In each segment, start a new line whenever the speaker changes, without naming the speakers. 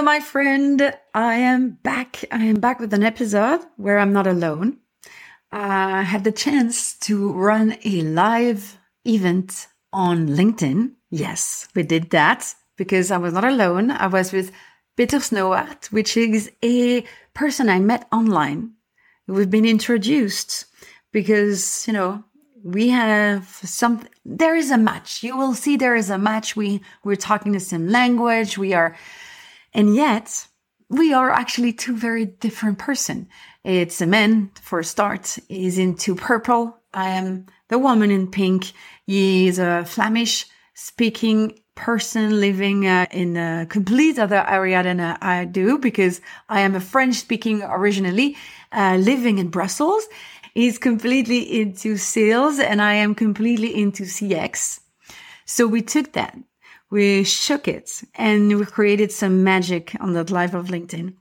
Hello, my friend. I am back. I am back with an episode where I'm not alone. Uh, I had the chance to run a live event on LinkedIn. Yes, we did that because I was not alone. I was with Peter Snauwaert, which is a person I met online. We've been introduced because, you know, we have some, there is a match. You will see there is a match. We, we're talking the same language. We are, and yet we are actually two very different person. It's a man for a start. He's into purple. I am the woman in pink. He is a Flemish speaking person living uh, in a complete other area than uh, I do because I am a French speaking originally, uh, living in Brussels. He's completely into sales and I am completely into CX. So we took that we shook it and we created some magic on that live of LinkedIn.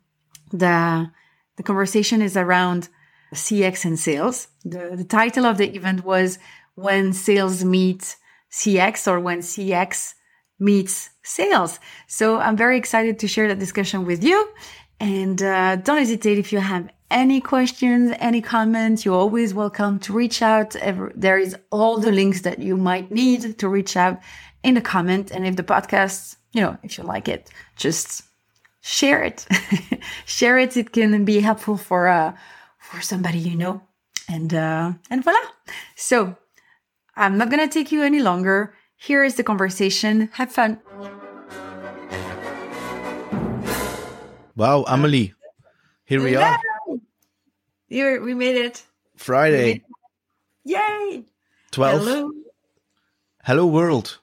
The, the conversation is around CX and sales. The, the title of the event was When Sales Meet CX or When CX Meets Sales. So I'm very excited to share that discussion with you. And uh, don't hesitate if you have any questions, any comments, you're always welcome to reach out. There is all the links that you might need to reach out in the comment. And if the podcast, you know, if you like it, just share it. share it. It can be helpful for uh for somebody you know. And uh and voila. So I'm not gonna take you any longer. Here is the conversation. Have fun.
Wow, Amelie. Here we are.
Here we made it.
Friday.
We made it. Yay!
12.
Hello.
Hello world.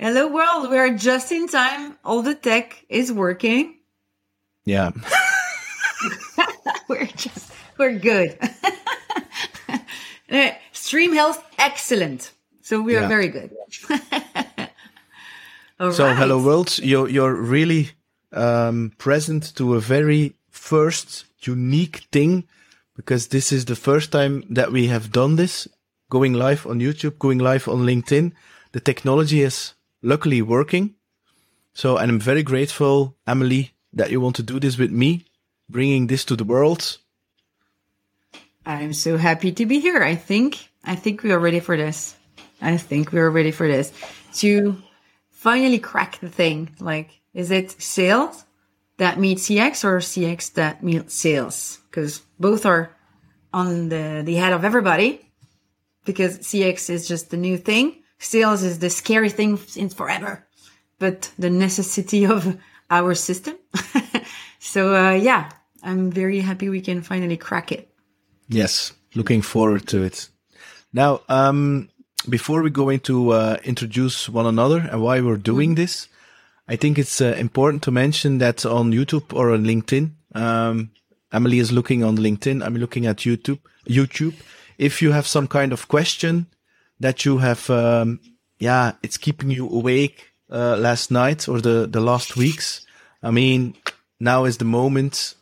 Hello world, we're just in time. All the tech is working.
Yeah.
we're just we're good. Stream health excellent. So we are yeah. very good.
so right. hello world, you're you're really um, present to a very first unique thing because this is the first time that we have done this going live on YouTube, going live on LinkedIn. The technology is luckily working. So, and I'm very grateful, Emily, that you want to do this with me, bringing this to the world.
I'm so happy to be here. I think, I think we are ready for this. I think we are ready for this to finally crack the thing. Like, is it sales that meets CX or CX that meets sales? Because both are on the, the head of everybody because CX is just the new thing. Sales is the scary thing since forever, but the necessity of our system. so, uh, yeah, I'm very happy we can finally crack it.
Yes. Looking forward to it. Now, um, before we go into uh, introduce one another and why we're doing this, I think it's uh, important to mention that on YouTube or on LinkedIn, um, Emily is looking on LinkedIn. I'm looking at YouTube. YouTube. If you have some kind of question that you have, um, yeah, it's keeping you awake uh, last night or the the last weeks. I mean, now is the moment.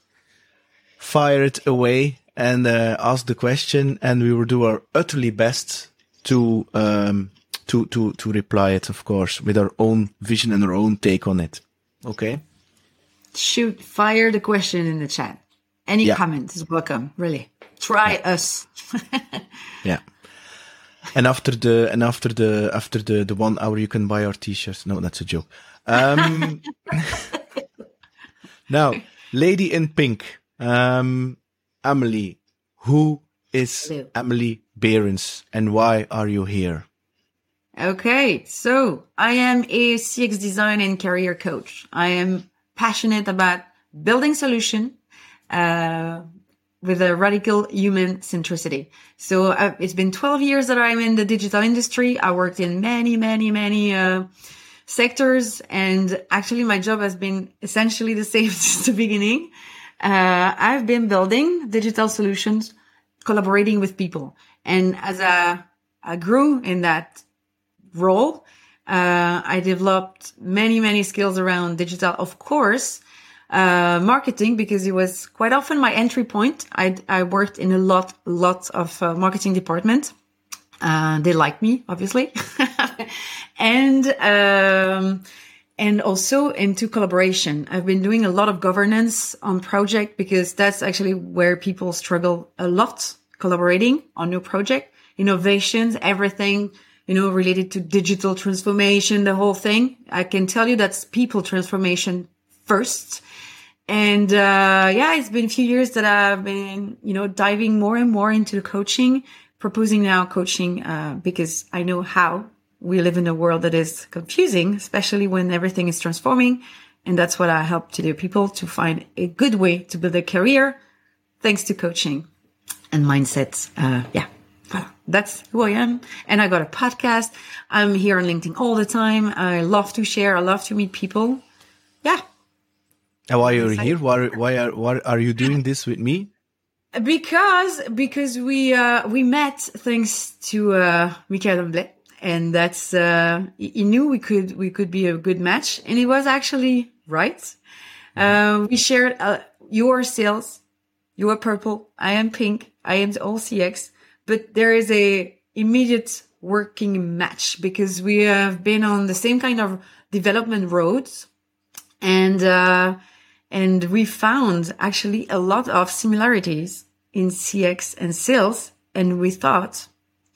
Fire it away and uh, ask the question, and we will do our utterly best to um, to to to reply it, of course, with our own vision and our own take on it. Okay.
Shoot, fire the question in the chat. Any yeah. comment is welcome. Really, try yeah. us.
yeah. And after the and after the after the the one hour, you can buy our t-shirts. No, that's a joke. Um, now, lady in pink. Um, Amelie, who is Hello. Amelie Berens and why are you here?
Okay, so I am a CX design and career coach. I am passionate about building solution uh, with a radical human centricity. So uh, it's been 12 years that I'm in the digital industry. I worked in many, many, many uh, sectors, and actually my job has been essentially the same since the beginning. Uh, I've been building digital solutions, collaborating with people. And as I, I grew in that role, uh, I developed many, many skills around digital, of course, uh, marketing, because it was quite often my entry point. I, I worked in a lot, lot of uh, marketing department. Uh, they like me, obviously. and, um, and also into collaboration. I've been doing a lot of governance on project because that's actually where people struggle a lot collaborating on new project, innovations, everything, you know, related to digital transformation, the whole thing. I can tell you that's people transformation first. And, uh, yeah, it's been a few years that I've been, you know, diving more and more into coaching, proposing now coaching, uh, because I know how we live in a world that is confusing, especially when everything is transforming. And that's what I help to do people to find a good way to build a career thanks to coaching and mindsets. Uh, yeah. That's who I am. And I got a podcast. I'm here on LinkedIn all the time. I love to share. I love to meet people. Yeah.
And why are you here? Why, why are, why are you doing this with me?
Because, because we, uh, we met thanks to, uh, Michael and that's uh, he knew we could we could be a good match, and he was actually right. Uh, we shared uh, your sales, you are purple, I am pink, I am all CX, but there is a immediate working match because we have been on the same kind of development roads, and uh, and we found actually a lot of similarities in CX and sales, and we thought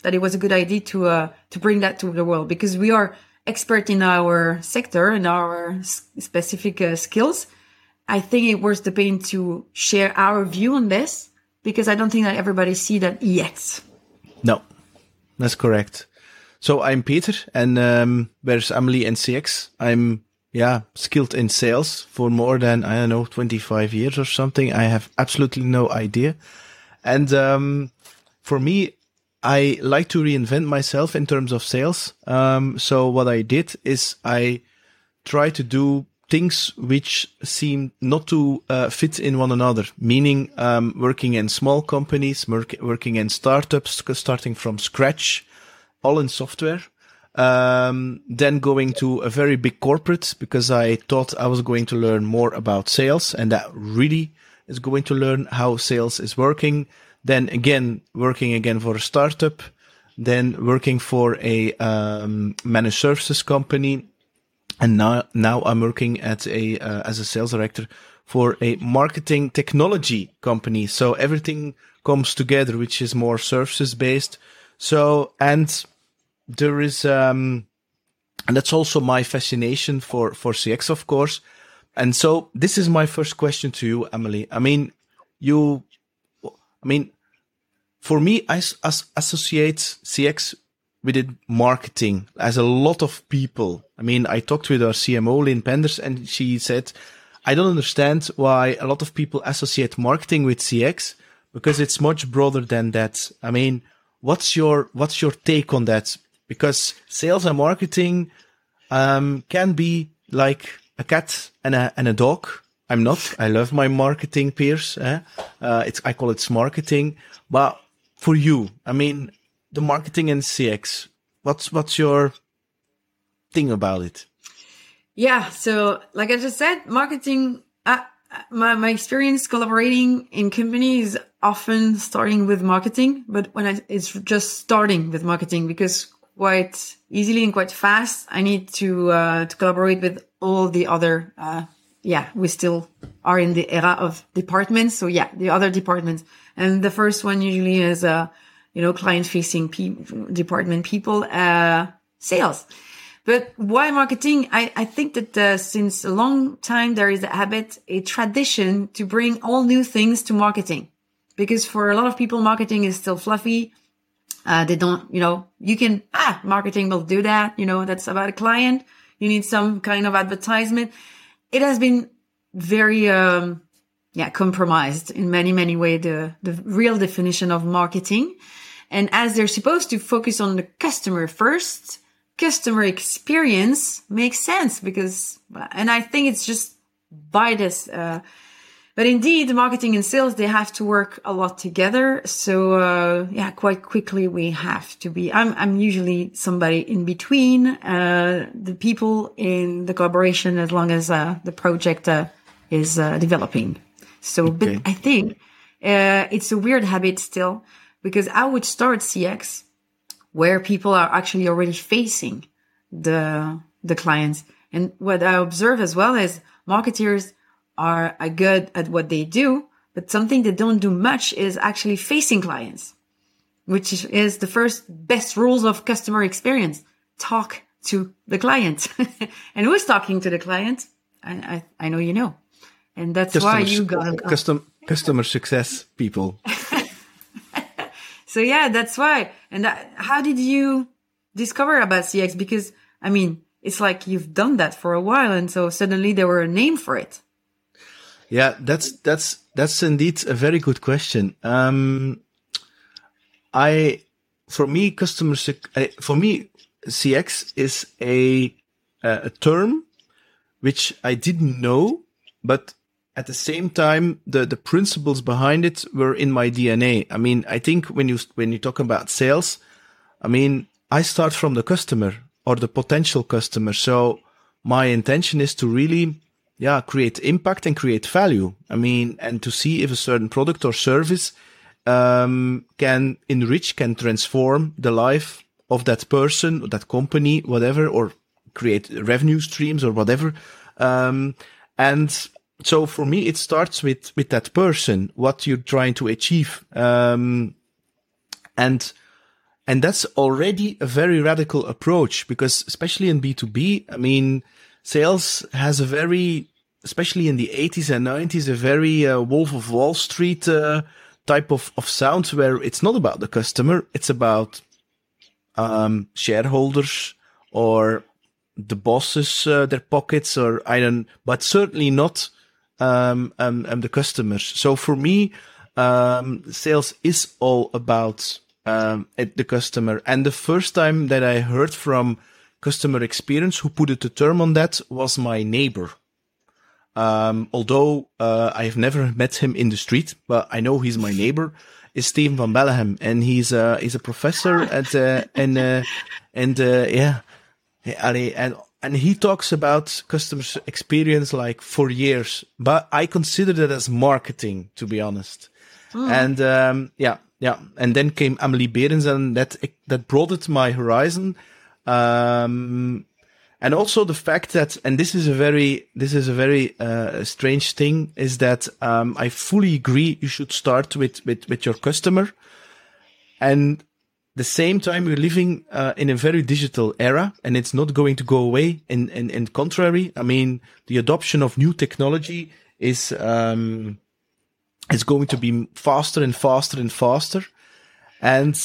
that it was a good idea to uh, to bring that to the world because we are expert in our sector and our specific uh, skills. I think it worth the pain to share our view on this because I don't think that everybody see that yet.
No, that's correct. So I'm Peter, and um, where's Emily and CX? I'm yeah skilled in sales for more than I don't know 25 years or something. I have absolutely no idea, and um, for me, I like to reinvent myself in terms of sales. Um, so what I did is I try to do things which seem not to uh, fit in one another, meaning um, working in small companies, work, working in startups, starting from scratch, all in software. Um, then going to a very big corporate because I thought I was going to learn more about sales and that really is going to learn how sales is working then again working again for a startup, then working for a um, managed services company, and now now I'm working at a uh, as a sales director for a marketing technology company. So everything comes together, which is more services based. So and there is um and that's also my fascination for, for CX, of course. And so this is my first question to you, Emily. I mean, you, I mean, for me, I as, associate CX with it marketing as a lot of people. I mean, I talked with our CMO, Lynn Penders, and she said, I don't understand why a lot of people associate marketing with CX because it's much broader than that. I mean, what's your, what's your take on that? Because sales and marketing, um, can be like a cat and a, and a dog. I'm not. I love my marketing peers. Eh? Uh, it's, I call it marketing, but for you, I mean, the marketing and CX, what's, what's your thing about it?
Yeah. So, like I just said, marketing, uh, my, my experience collaborating in companies often starting with marketing, but when I, it's just starting with marketing because quite easily and quite fast, I need to, uh, to collaborate with all the other, uh, yeah, we still are in the era of departments. So yeah, the other departments. And the first one usually is, uh, you know, client facing pe- department people, uh, sales. But why marketing? I, I think that uh, since a long time, there is a habit, a tradition to bring all new things to marketing. Because for a lot of people, marketing is still fluffy. Uh, they don't, you know, you can, ah, marketing will do that. You know, that's about a client. You need some kind of advertisement. It has been very, um, yeah, compromised in many, many ways, the, the real definition of marketing. And as they're supposed to focus on the customer first, customer experience makes sense because, and I think it's just by this, uh, but indeed, marketing and sales, they have to work a lot together. So, uh, yeah, quite quickly we have to be, I'm, I'm usually somebody in between, uh, the people in the collaboration as long as, uh, the project, uh, is, uh, developing. So, okay. but I think, uh, it's a weird habit still because I would start CX where people are actually already facing the, the clients. And what I observe as well is marketers are, are good at what they do, but something they don't do much is actually facing clients, which is the first best rules of customer experience. Talk to the client. and who's talking to the client? I, I, I know you know. And that's customer, why you got
custom, customer success people.
So yeah, that's why. And that, how did you discover about CX? Because I mean, it's like you've done that for a while, and so suddenly there were a name for it.
Yeah, that's that's that's indeed a very good question. Um, I, for me, customer for me, CX is a a term which I didn't know, but at the same time, the, the principles behind it were in my DNA. I mean, I think when you, when you talk about sales, I mean, I start from the customer or the potential customer. So my intention is to really, yeah, create impact and create value. I mean, and to see if a certain product or service, um, can enrich, can transform the life of that person, that company, whatever, or create revenue streams or whatever. Um, and so for me, it starts with, with that person, what you're trying to achieve. Um, and, and that's already a very radical approach because especially in B2B, I mean, sales has a very, especially in the 80s and 90s, a very uh, Wolf of Wall Street uh, type of, of sound where it's not about the customer, it's about um, shareholders or the bosses, uh, their pockets, or I don't, but certainly not um, the customers. So for me, um, sales is all about um, the customer. And the first time that I heard from customer experience who put it a term on that was my neighbor. Um, although uh, I have never met him in the street, but I know he's my neighbor. Is Steven van Belleghem, and he's uh, he's a professor at uh, and uh, and uh, yeah, and and he talks about customer experience like for years, but I consider that as marketing, to be honest. Mm. And, um, yeah, yeah. And then came Amelie Berens and that, that broadened my horizon. Um, and also the fact that, and this is a very, this is a very, uh, strange thing is that, um, I fully agree you should start with, with, with your customer. And the same time, we're living uh, in a very digital era and it's not going to go away. In, in, in contrary, I mean, the adoption of new technology is, um, is going to be faster and faster and faster. And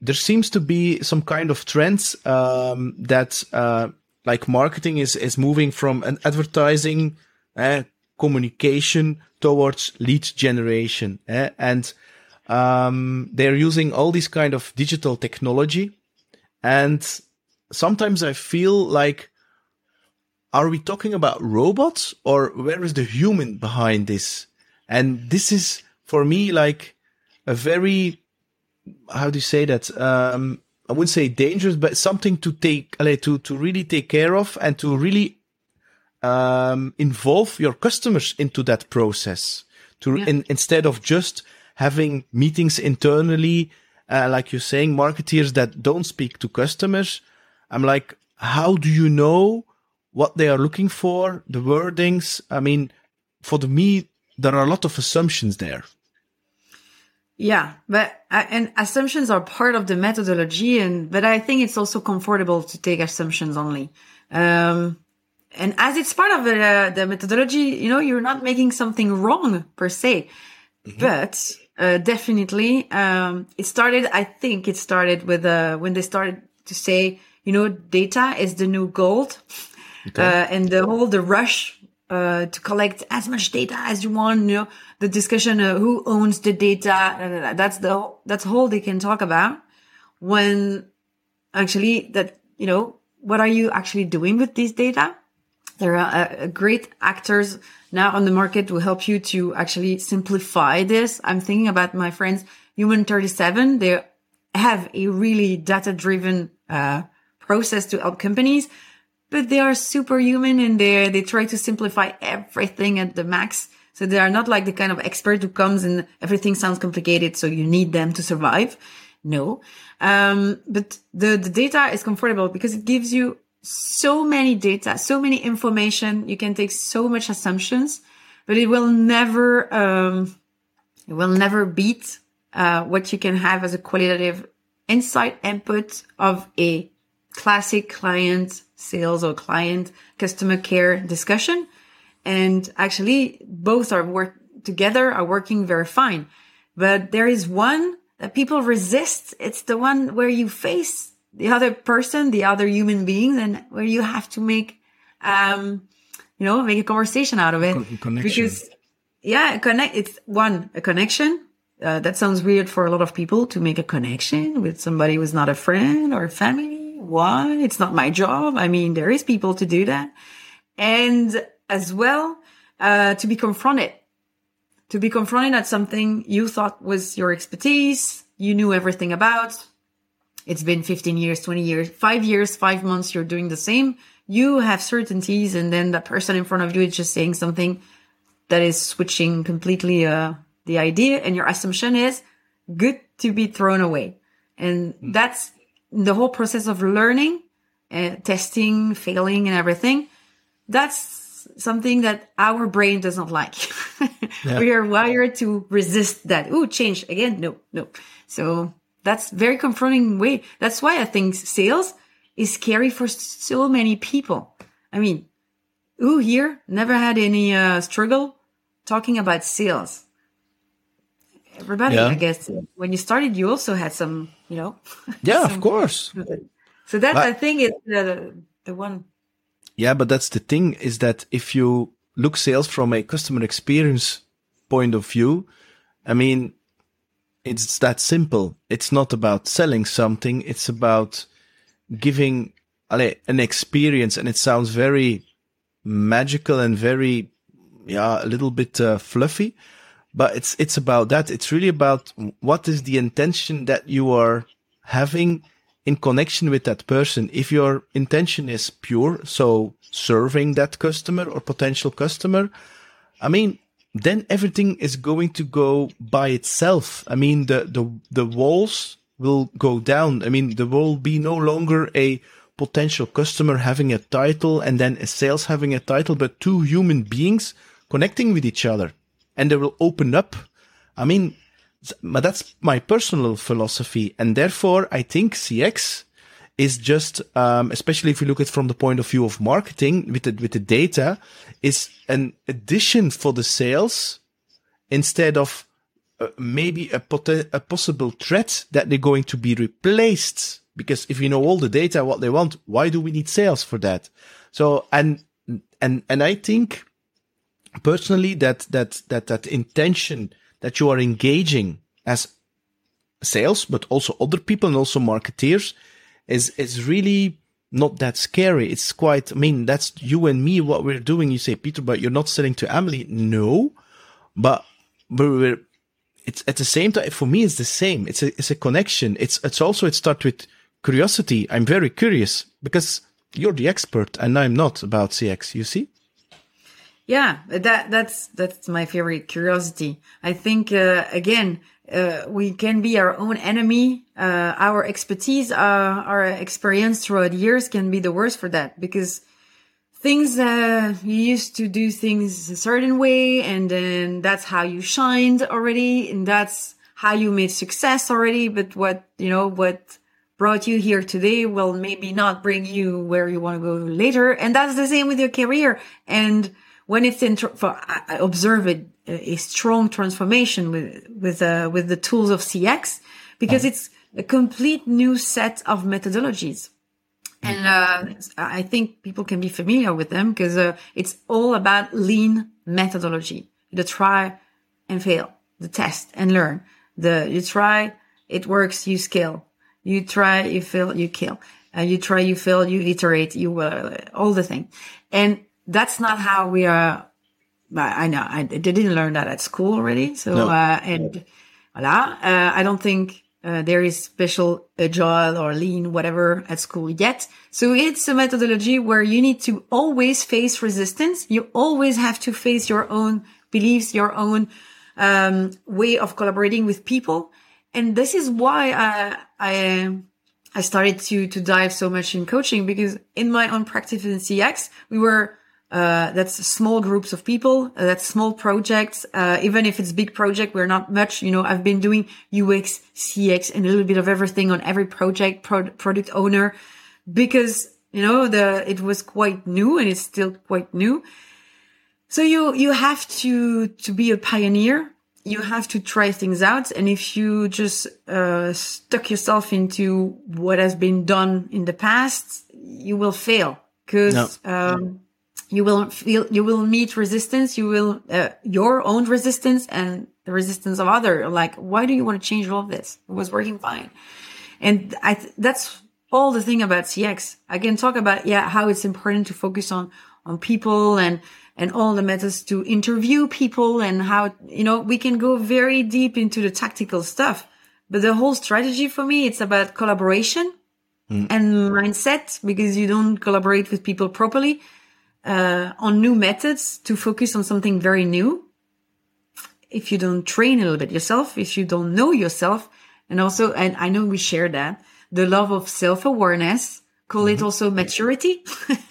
there seems to be some kind of trends, um, that, uh, like marketing is, is moving from an advertising, uh, communication towards lead generation. Uh, and, um, they're using all this kind of digital technology. And sometimes I feel like, are we talking about robots or where is the human behind this? And this is for me like a very, how do you say that? Um, I wouldn't say dangerous, but something to take, to, to really take care of and to really, um, involve your customers into that process to, yeah. in, instead of just having meetings internally, uh, like you're saying, marketeers that don't speak to customers. I'm like, how do you know what they are looking for? The wordings. I mean, for the me, there are a lot of assumptions there.
Yeah, but and assumptions are part of the methodology, and but I think it's also comfortable to take assumptions only. Um, and as it's part of the, uh, the methodology, you know, you're not making something wrong per se, mm-hmm. but uh, definitely. Um, it started, I think it started with, uh, when they started to say, you know, data is the new gold. Okay. Uh, and the whole, the rush, uh, to collect as much data as you want, you know, the discussion of who owns the data. That's the, that's all they can talk about when actually that, you know, what are you actually doing with these data? There are uh, great actors now on the market to help you to actually simplify this. I'm thinking about my friends, Human 37. They have a really data driven, uh, process to help companies, but they are superhuman and they they try to simplify everything at the max. So they are not like the kind of expert who comes and everything sounds complicated. So you need them to survive. No. Um, but the, the data is comfortable because it gives you so many data, so many information. You can take so much assumptions, but it will never, um, it will never beat, uh, what you can have as a qualitative insight input of a classic client sales or client customer care discussion. And actually both are work together are working very fine. But there is one that people resist. It's the one where you face the other person, the other human beings, and where you have to make, um, you know, make a conversation out of it.
Connection.
Because, yeah, connect. It's one a connection. Uh, that sounds weird for a lot of people to make a connection with somebody who's not a friend or a family. Why? It's not my job. I mean, there is people to do that, and as well uh, to be confronted, to be confronted at something you thought was your expertise, you knew everything about, it's been 15 years, 20 years, five years, five months, you're doing the same. You have certainties and then the person in front of you is just saying something that is switching completely, uh, the idea and your assumption is good to be thrown away. And mm. that's the whole process of learning, uh, testing, failing and everything. That's something that our brain does not like. yeah. We are wired to resist that. Ooh, change again. No, no. So that's very confronting way. That's why I think sales is scary for so many people. I mean, who here never had any uh, struggle talking about sales? Everybody, yeah. I guess, when you started, you also had some, you know.
Yeah,
some,
of course.
So that but, I think is the the one.
Yeah, but that's the thing is that if you look sales from a customer experience point of view, I mean, it's that simple. It's not about selling something. It's about giving an experience. And it sounds very magical and very, yeah, a little bit uh, fluffy, but it's, it's about that. It's really about what is the intention that you are having in connection with that person. If your intention is pure, so serving that customer or potential customer, I mean, then everything is going to go by itself. I mean, the, the, the walls will go down. I mean, there will be no longer a potential customer having a title and then a sales having a title, but two human beings connecting with each other and they will open up. I mean, but that's my personal philosophy. And therefore I think CX is just, um, especially if you look at from the point of view of marketing with the, with the data is an addition for the sales instead of uh, maybe a, pot- a possible threat that they're going to be replaced. Because if you know all the data, what they want, why do we need sales for that? So, and, and, and I think personally that, that, that, that intention that you are engaging as sales, but also other people and also marketeers is, is really not that scary. It's quite, I mean, that's you and me, what we're doing. You say, Peter, but you're not selling to Emily. No, but we're, it's at the same time, for me, it's the same. It's a, it's a connection. It's, it's also, it starts with curiosity. I'm very curious because you're the expert and I'm not about CX, you see?
Yeah, that, that's, that's my favorite curiosity. I think, uh, again, uh, we can be our own enemy. Uh, our expertise, uh, our experience throughout years can be the worst for that because things, uh, you used to do things a certain way and then that's how you shined already. And that's how you made success already. But what, you know, what brought you here today will maybe not bring you where you want to go later. And that's the same with your career. And when it's in, for, I observe it, a strong transformation with, with, uh, with the tools of CX because it's a complete new set of methodologies. And, uh, I think people can be familiar with them because, uh, it's all about lean methodology, the try and fail, the test and learn, the, you try, it works, you scale, you try, you fail, you kill, uh, you try, you fail, you iterate, you, uh, all the thing. And that's not how we are I know I didn't learn that at school already. So, no. uh, and voila, uh, I don't think uh, there is special agile or lean, whatever at school yet. So it's a methodology where you need to always face resistance. You always have to face your own beliefs, your own, um, way of collaborating with people. And this is why I, I, I started to, to dive so much in coaching because in my own practice in CX, we were uh, that's small groups of people. Uh, that's small projects. Uh, even if it's big project, we're not much. You know, I've been doing UX, CX, and a little bit of everything on every project, pro- product owner, because you know the it was quite new and it's still quite new. So you you have to to be a pioneer. You have to try things out, and if you just uh, stuck yourself into what has been done in the past, you will fail because. No. Um, you will feel you will meet resistance you will uh, your own resistance and the resistance of other. Like why do you want to change all of this? It was working fine. And i th- that's all the thing about cx i can talk about yeah how it's important to focus on on people and and all the methods to interview people and how you know we can go very deep into the tactical stuff. But the whole strategy for me it's about collaboration mm. and mindset because you don't collaborate with people properly uh, on new methods to focus on something very new. If you don't train a little bit yourself, if you don't know yourself, and also, and I know we share that, the love of self-awareness, call mm-hmm. it also maturity,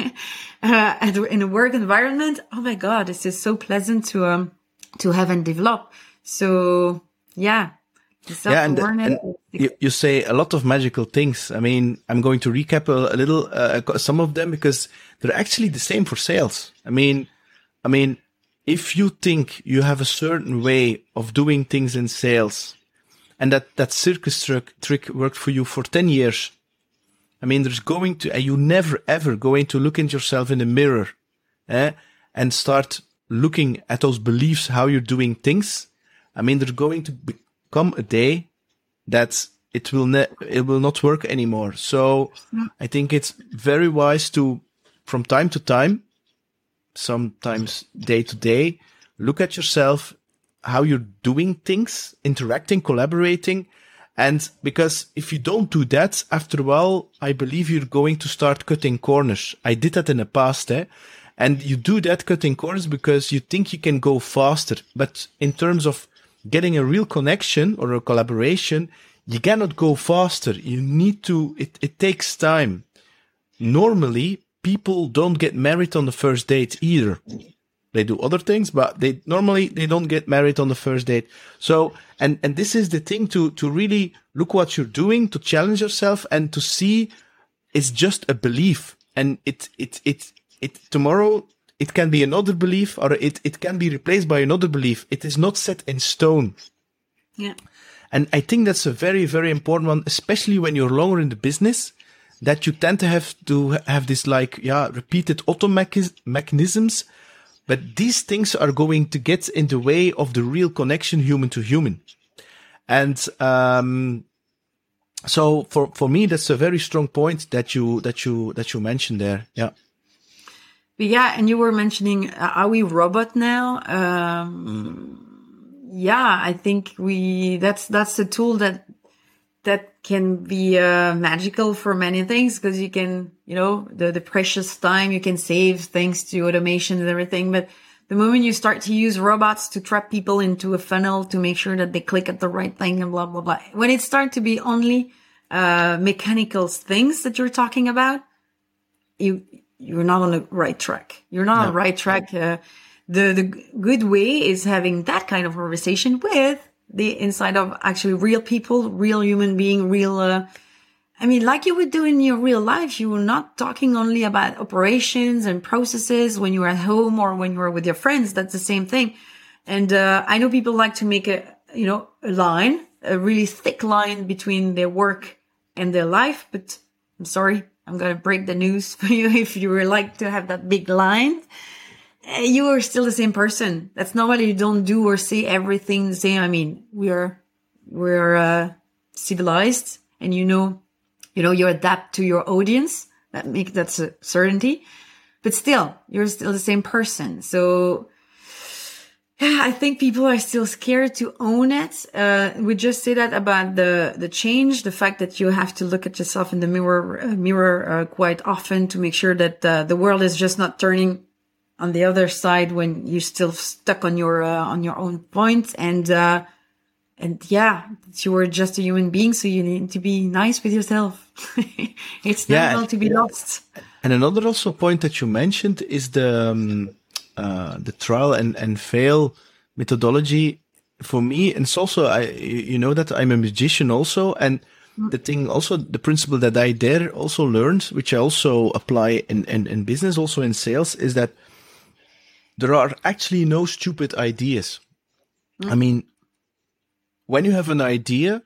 uh, in a work environment. Oh my God, this is so pleasant to, um, to have and develop. So yeah,
yeah, and, and you, you, say a lot of magical things. I mean, I'm going to recap a, a little, uh, some of them because they're actually the same for sales. I mean, I mean, if you think you have a certain way of doing things in sales and that, that circus trick, trick worked for you for 10 years, I mean, there's going to, and you never ever going to look at yourself in the mirror, eh, and start looking at those beliefs, how you're doing things. I mean, there's going to be, come a day that it will ne- it will not work anymore. So I think it's very wise to, from time to time, sometimes day to day, look at yourself, how you're doing things, interacting, collaborating. And because if you don't do that, after a while, I believe you're going to start cutting corners. I did that in the past, eh? And you do that cutting corners because you think you can go faster. But in terms of getting a real connection or a collaboration, you cannot go faster. You need to, it, it takes time. Normally, people don't get married on the first date either. they do other things, but they normally they don't get married on the first date. So and and this is the thing to to really look what you're doing, to challenge yourself, and to see it's just a belief, and it it it it tomorrow it can be another belief or it it can be replaced by another belief. It is not set in stone.
Yeah.
And I think that's a very very important one, especially when you're longer in the business that you tend to have to have this like, yeah, repeated auto mechanisms. But these things are going to get in the way of the real connection human to human. And, um, so for, for me, that's a very strong point that you, that you, that you mentioned there. Yeah.
Yeah. And you were mentioning, uh, are we robot now? Um, yeah, I think we, that's, that's a tool that that can be uh, magical for many things because you can, you know, the, the precious time you can save thanks to automation and everything. But the moment you start to use robots to trap people into a funnel to make sure that they click at the right thing and blah, blah, blah. When it starts to be only, uh, mechanical things that you're talking about, you, you're not on the right track. You're not no. on the right track. Uh, the, the good way is having that kind of conversation with the inside of actually real people, real human being, real, uh, I mean, like you would do in your real life, you were not talking only about operations and processes when you are at home or when you are with your friends. That's the same thing. And, uh, I know people like to make a, you know, a line, a really thick line between their work and their life. But I'm sorry, I'm going to break the news for you if you would like to have that big line. Eh, you are still the same person. That's not why you don't do or say everything the same. I mean, we're we're uh, civilized, and you know, you know, you adapt to your audience. That make that's a certainty, but still, you're still the same person. So, yeah, I think people are still scared to own it. Uh, we just say that about the the change, the fact that you have to look at yourself in the mirror uh, mirror uh, quite often to make sure that uh, the world is just not turning on the other side when you're still stuck on your uh, on your own point. And uh, and yeah you are just a human being so you need to be nice with yourself. It's yeah, normal to be lost.
And another also point that you mentioned is the um, uh, the trial and and fail methodology for me and it's also i you know that i'm a magician also and the thing also the principle that i there also learned which i also apply in, in in business also in sales is that there are actually no stupid ideas. Mm. I mean, when you have an idea,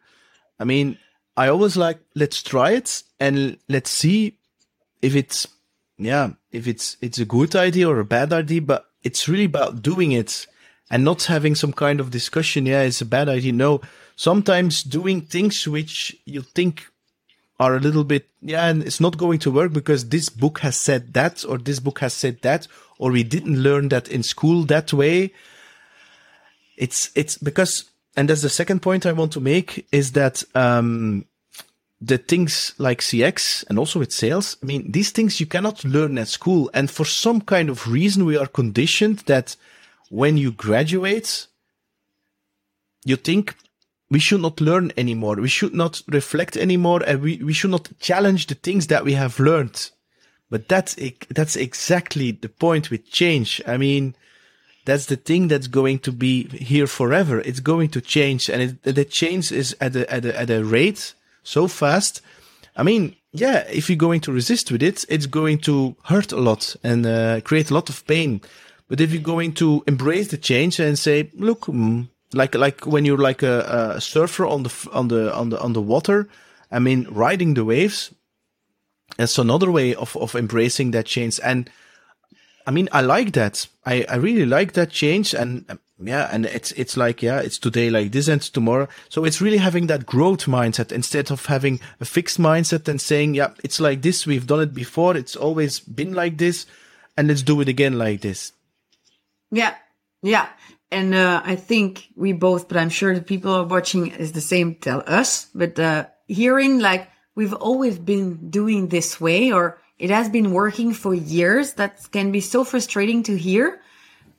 I mean, I always like, let's try it and let's see if it's, yeah, if it's, it's a good idea or a bad idea, but it's really about doing it and not having some kind of discussion. Yeah, it's a bad idea. No, sometimes doing things which you think are a little bit, yeah, and it's not going to work because this book has said that or this book has said that or we didn't learn that in school that way. It's, it's because, and that's the second point I want to make is that, um, the things like CX and also with sales, I mean, these things you cannot learn at school. And for some kind of reason, we are conditioned that when you graduate, you think we should not learn anymore. We should not reflect anymore and we, we should not challenge the things that we have learned. But that's that's exactly the point with change. I mean, that's the thing that's going to be here forever. It's going to change, and it, the change is at a, at a at a rate so fast. I mean, yeah, if you're going to resist with it, it's going to hurt a lot and uh, create a lot of pain. But if you're going to embrace the change and say, look, mm, like like when you're like a, a surfer on the on the on the on the water, I mean, riding the waves it's another way of, of embracing that change. And I mean, I like that. I, I really like that change. And yeah, and it's, it's like, yeah, it's today like this and tomorrow. So it's really having that growth mindset instead of having a fixed mindset and saying, yeah, it's like this. We've done it before. It's always been like this and let's do it again like this.
Yeah. Yeah. And, uh, I think we both, but I'm sure the people are watching is the same tell us, but, uh, hearing like, we've always been doing this way or it has been working for years. That can be so frustrating to hear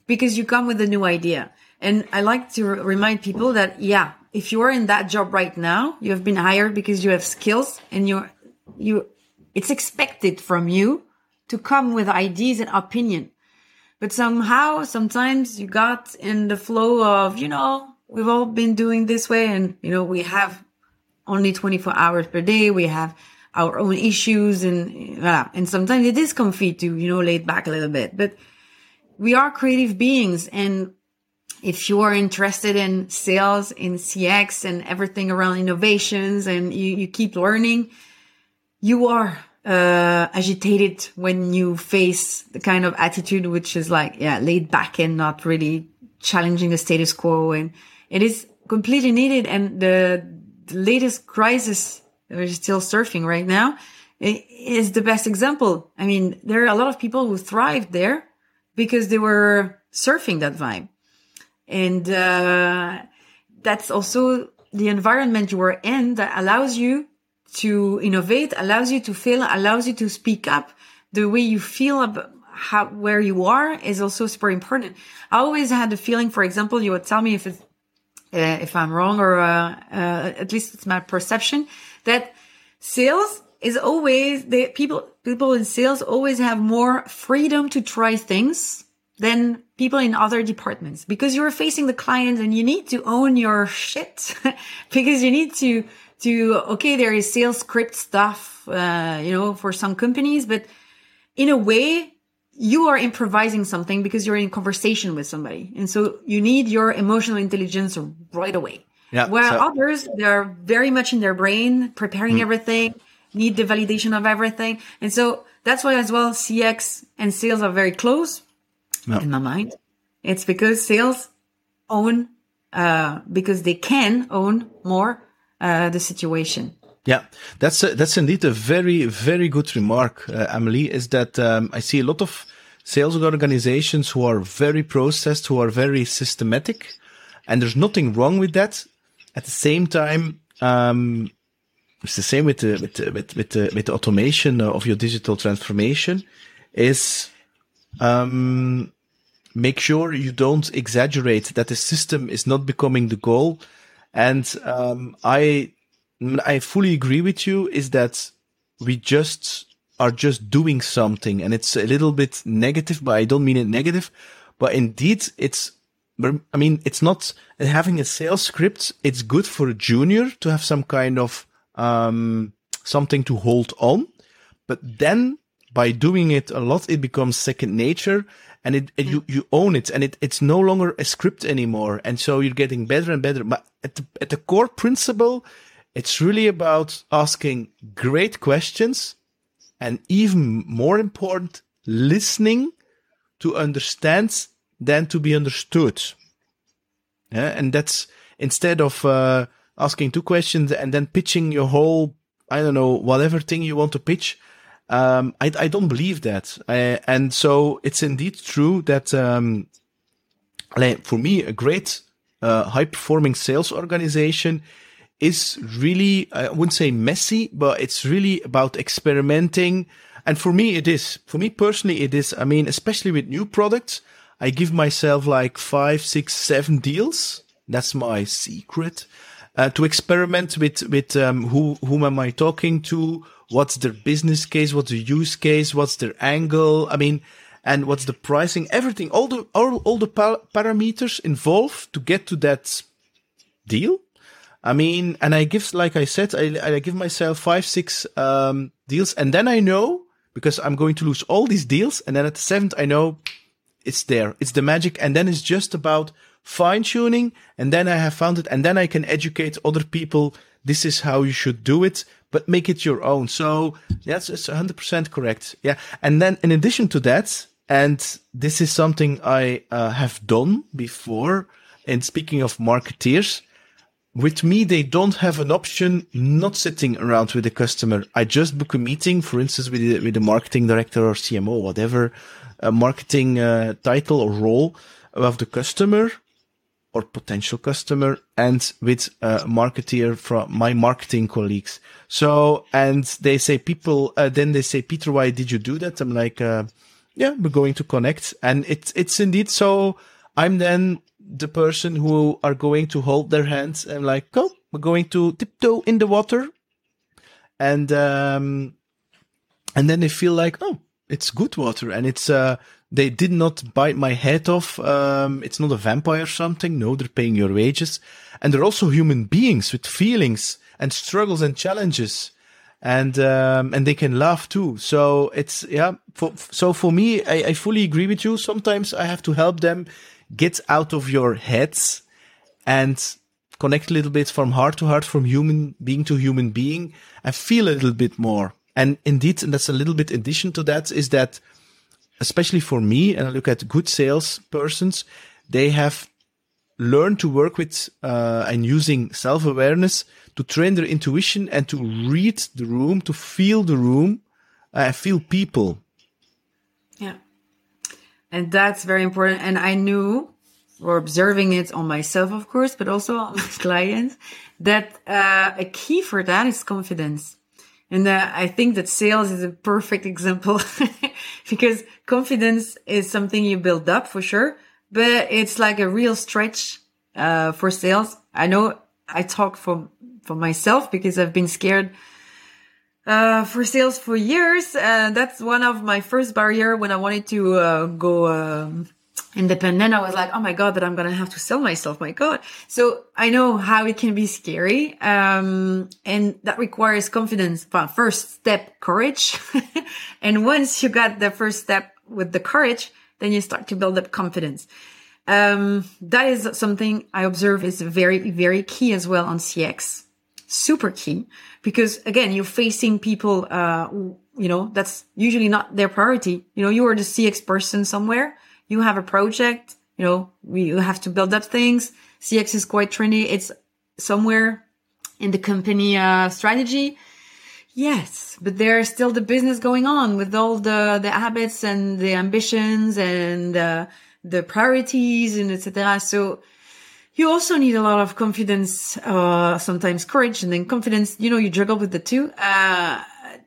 because you come with a new idea. And I like to remind people that, yeah, if you are in that job right now, you have been hired because you have skills and you're, you, it's expected from you to come with ideas and opinion. But somehow, sometimes you got in the flow of, you know, we've all been doing this way and, you know, we have only 24 hours per day. We have our own issues and, uh, and sometimes it is comfy to, you know, lay back a little bit, but we are creative beings. And if you are interested in sales, in CX and everything around innovations and you, you keep learning, you are uh, agitated when you face the kind of attitude which is like, yeah, laid back and not really challenging the status quo. And it is completely needed. And the, the latest crisis we're still surfing right now is the best example. I mean, there are a lot of people who thrived there because they were surfing that vibe. And, uh, that's also the environment you are in that allows you to innovate, allows you to feel, allows you to speak up. The way you feel about how, where you are is also super important. I always had the feeling, for example, you would tell me if it's, uh, if I'm wrong or, uh, uh, at least it's my perception that sales is always the people people in sales always have more freedom to try things than people in other departments because you're facing the client and you need to own your shit because you need to to okay there is sales script stuff uh, you know for some companies but in a way you are improvising something because you're in conversation with somebody and so you need your emotional intelligence right away yeah. Where so, others, they're very much in their brain, preparing mm. everything, need the validation of everything. And so that's why as well, CX and sales are very close yeah. in my mind. It's because sales own, uh, because they can own more, uh, the situation.
Yeah, that's a, that's indeed a very very good remark, uh, Amelie. Is that um, I see a lot of sales organizations who are very processed, who are very systematic, and there's nothing wrong with that. At the same time, um, it's the same with the, with the, with, with the, with the automation of your digital transformation is, um, make sure you don't exaggerate that the system is not becoming the goal. And, um, I, I fully agree with you is that we just are just doing something and it's a little bit negative, but I don't mean it negative, but indeed it's I mean, it's not having a sales script. It's good for a junior to have some kind of, um, something to hold on. But then by doing it a lot, it becomes second nature and it, it you, you own it and it, it's no longer a script anymore. And so you're getting better and better. But at the, at the core principle, it's really about asking great questions and even more important, listening to understand than to be understood. Yeah, and that's instead of uh, asking two questions and then pitching your whole, I don't know, whatever thing you want to pitch. Um, I, I don't believe that. I, and so it's indeed true that, um, for me, a great, uh, high performing sales organization is really, I wouldn't say messy, but it's really about experimenting. And for me, it is. For me personally, it is. I mean, especially with new products, I give myself like five, six, seven deals. That's my secret. Uh, to experiment with, with, um, who, whom am I talking to? What's their business case? What's the use case? What's their angle? I mean, and what's the pricing? Everything, all the, all, all the pa- parameters involved to get to that deal. I mean, and I give, like I said, I, I give myself five, six, um, deals and then I know because I'm going to lose all these deals. And then at the seventh, I know it's there. It's the magic. And then it's just about fine tuning. And then I have found it. And then I can educate other people. This is how you should do it, but make it your own. So that's it's 100% correct. Yeah. And then in addition to that, and this is something I uh, have done before. And speaking of marketeers, with me, they don't have an option not sitting around with the customer. I just book a meeting, for instance, with the, with the marketing director or CMO, whatever a marketing uh, title or role of the customer or potential customer and with a marketeer from my marketing colleagues. So, and they say people, uh, then they say, Peter, why did you do that? I'm like, uh, yeah, we're going to connect. And it's, it's indeed so I'm then the person who are going to hold their hands and like, go, we're going to tiptoe in the water. And, um, and then they feel like, oh, it's good water and it's uh, they did not bite my head off. Um, it's not a vampire or something. No, they're paying your wages. And they're also human beings with feelings and struggles and challenges. And, um, and they can laugh too. So it's, yeah. For, so for me, I, I fully agree with you. Sometimes I have to help them get out of your heads and connect a little bit from heart to heart, from human being to human being and feel a little bit more. And indeed, and that's a little bit addition to that is that, especially for me, and I look at good sales persons, they have learned to work with uh, and using self awareness to train their intuition and to read the room, to feel the room, uh, feel people.
Yeah. And that's very important. And I knew or observing it on myself, of course, but also on my clients, that uh, a key for that is confidence. And uh, I think that sales is a perfect example because confidence is something you build up for sure, but it's like a real stretch uh, for sales. I know I talk for for myself because I've been scared uh, for sales for years. Uh, that's one of my first barrier when I wanted to uh, go um, independent. I was like, oh my God, that I'm going to have to sell myself. My God. So I know how it can be scary. Um, and that requires confidence. First step, courage. and once you got the first step with the courage, then you start to build up confidence. Um, that is something I observe is very, very key as well on CX. Super key because again, you're facing people, uh, you know, that's usually not their priority. You know, you are the CX person somewhere you have a project, you know, we have to build up things. CX is quite trendy. It's somewhere in the company uh, strategy. Yes, but there's still the business going on with all the the habits and the ambitions and uh, the priorities and etc. So you also need a lot of confidence, uh, sometimes courage, and then confidence. You know, you juggle with the two. Uh,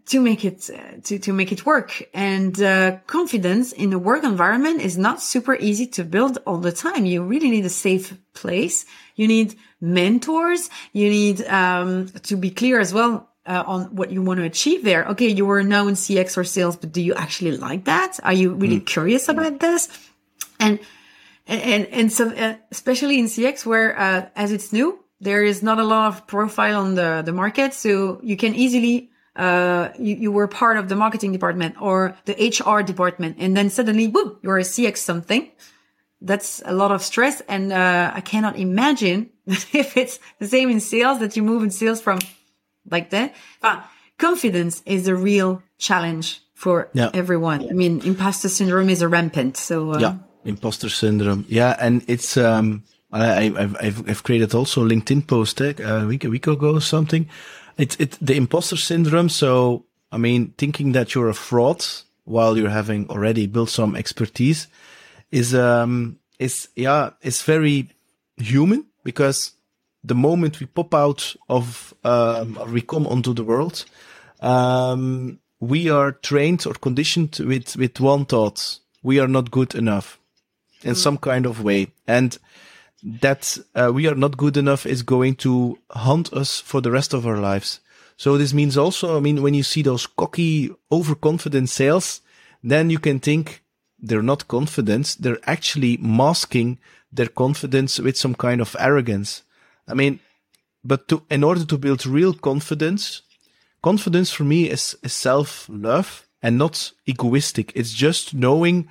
to make it to to make it work. And uh, confidence in the work environment is not super easy to build all the time. You really need a safe place. You need mentors. You need um, to be clear as well uh, on what you want to achieve there. Okay you were now in cx or sales but do you actually like that? Are you really mm. curious about this? And and and so uh, especially in cx where uh, as it's new there is not a lot of profile on the the market so you can easily uh, you, you were part of the marketing department or the HR department, and then suddenly, boom, you're a CX something. That's a lot of stress, and uh, I cannot imagine if it's the same in sales that you move in sales from like that. But confidence is a real challenge for yeah. everyone. I mean, imposter syndrome is a rampant. So
uh, yeah, imposter syndrome. Yeah, and it's um, I, have I've I've created also a LinkedIn post eh, a week a week ago or something it's it the imposter syndrome. So I mean, thinking that you're a fraud while you're having already built some expertise is um is yeah is very human because the moment we pop out of um, or we come onto the world, um, we are trained or conditioned with with one thought: we are not good enough in mm. some kind of way, and that uh, we are not good enough is going to haunt us for the rest of our lives. So this means also, I mean, when you see those cocky, overconfident sales, then you can think they're not confident. They're actually masking their confidence with some kind of arrogance. I mean, but to, in order to build real confidence, confidence for me is, is self love and not egoistic. It's just knowing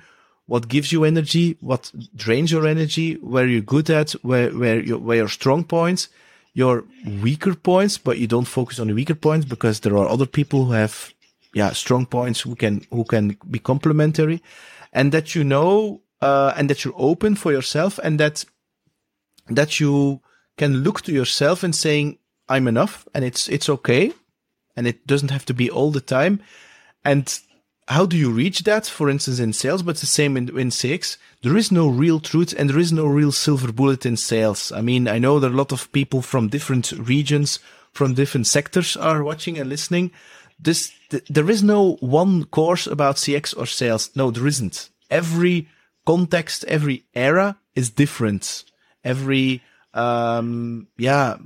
what gives you energy, what drains your energy, where you're good at, where, where your, where your strong points, your weaker points, but you don't focus on the weaker points because there are other people who have, yeah, strong points who can, who can be complementary and that you know, uh, and that you're open for yourself and that, that you can look to yourself and saying, I'm enough and it's, it's okay. And it doesn't have to be all the time. And how do you reach that? For instance, in sales, but the same in, in CX. There is no real truth and there is no real silver bullet in sales. I mean, I know there are a lot of people from different regions, from different sectors are watching and listening. This, th- there is no one course about CX or sales. No, there isn't. Every context, every era is different. Every, um, yeah.